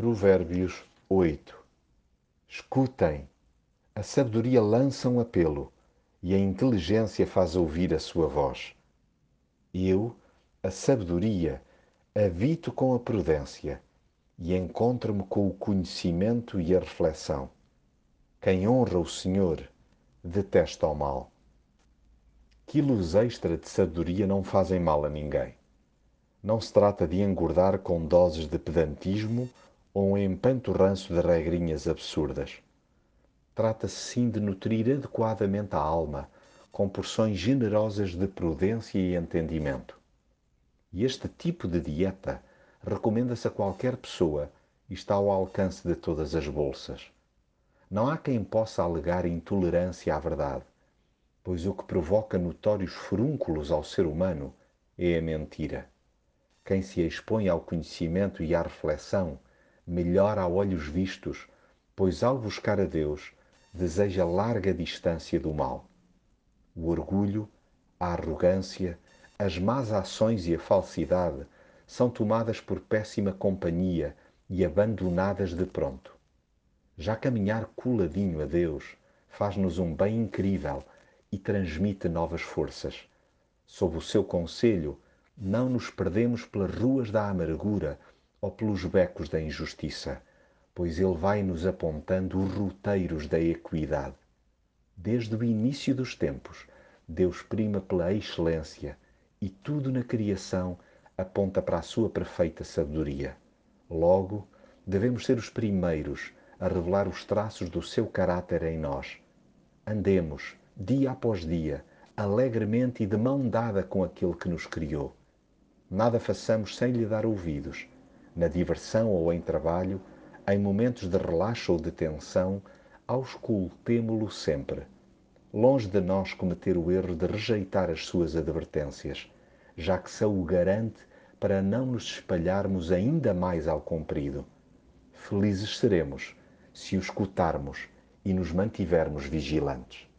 Provérbios 8 Escutem, a sabedoria lança um apelo e a inteligência faz ouvir a sua voz. Eu, a sabedoria, habito com a prudência e encontro-me com o conhecimento e a reflexão. Quem honra o Senhor detesta o mal. Quilos extra de sabedoria não fazem mal a ninguém. Não se trata de engordar com doses de pedantismo ou um empanturranço de regrinhas absurdas. Trata-se sim de nutrir adequadamente a alma com porções generosas de prudência e entendimento. E este tipo de dieta recomenda-se a qualquer pessoa e está ao alcance de todas as bolsas. Não há quem possa alegar intolerância à verdade, pois o que provoca notórios furúnculos ao ser humano é a mentira. Quem se expõe ao conhecimento e à reflexão melhora a olhos vistos, pois ao buscar a Deus deseja larga distância do mal. O orgulho, a arrogância, as más ações e a falsidade são tomadas por péssima companhia e abandonadas de pronto. Já caminhar coladinho a Deus faz-nos um bem incrível e transmite novas forças. Sob o seu conselho, não nos perdemos pelas ruas da amargura ou pelos becos da injustiça pois ele vai nos apontando os roteiros da equidade. Desde o início dos tempos, Deus prima pela excelência e tudo na criação aponta para a sua perfeita sabedoria. Logo, devemos ser os primeiros a revelar os traços do seu caráter em nós. Andemos, dia após dia, alegremente e de mão dada com aquele que nos criou. Nada façamos sem lhe dar ouvidos. Na diversão ou em trabalho, em momentos de relaxo ou de tensão, auscultemo-lo sempre. Longe de nós cometer o erro de rejeitar as suas advertências, já que são o garante para não nos espalharmos ainda mais ao comprido. Felizes seremos se o escutarmos e nos mantivermos vigilantes.